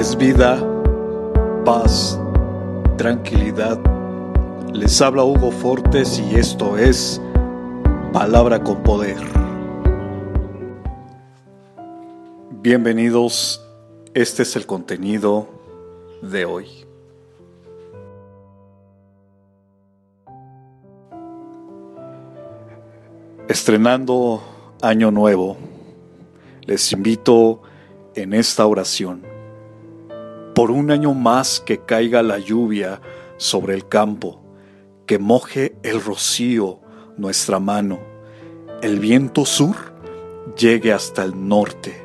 es vida, paz, tranquilidad. Les habla Hugo Fortes y esto es Palabra con Poder. Bienvenidos, este es el contenido de hoy. Estrenando Año Nuevo, les invito en esta oración. Por un año más que caiga la lluvia sobre el campo, que moje el rocío nuestra mano, el viento sur llegue hasta el norte.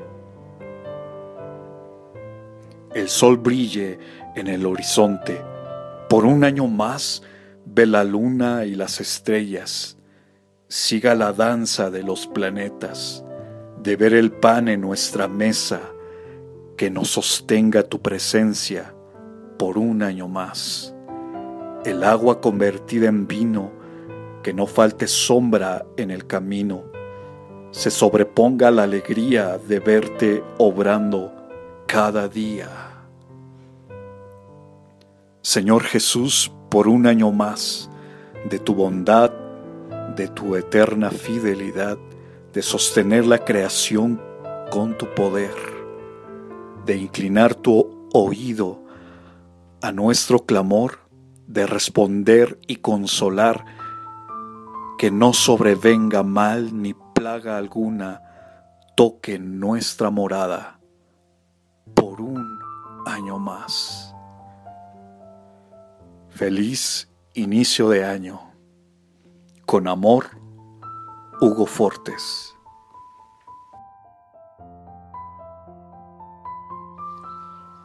El sol brille en el horizonte. Por un año más ve la luna y las estrellas. Siga la danza de los planetas, de ver el pan en nuestra mesa que nos sostenga tu presencia por un año más. El agua convertida en vino, que no falte sombra en el camino, se sobreponga la alegría de verte obrando cada día. Señor Jesús, por un año más, de tu bondad, de tu eterna fidelidad, de sostener la creación con tu poder de inclinar tu oído a nuestro clamor, de responder y consolar, que no sobrevenga mal ni plaga alguna toque nuestra morada por un año más. Feliz inicio de año. Con amor, Hugo Fortes.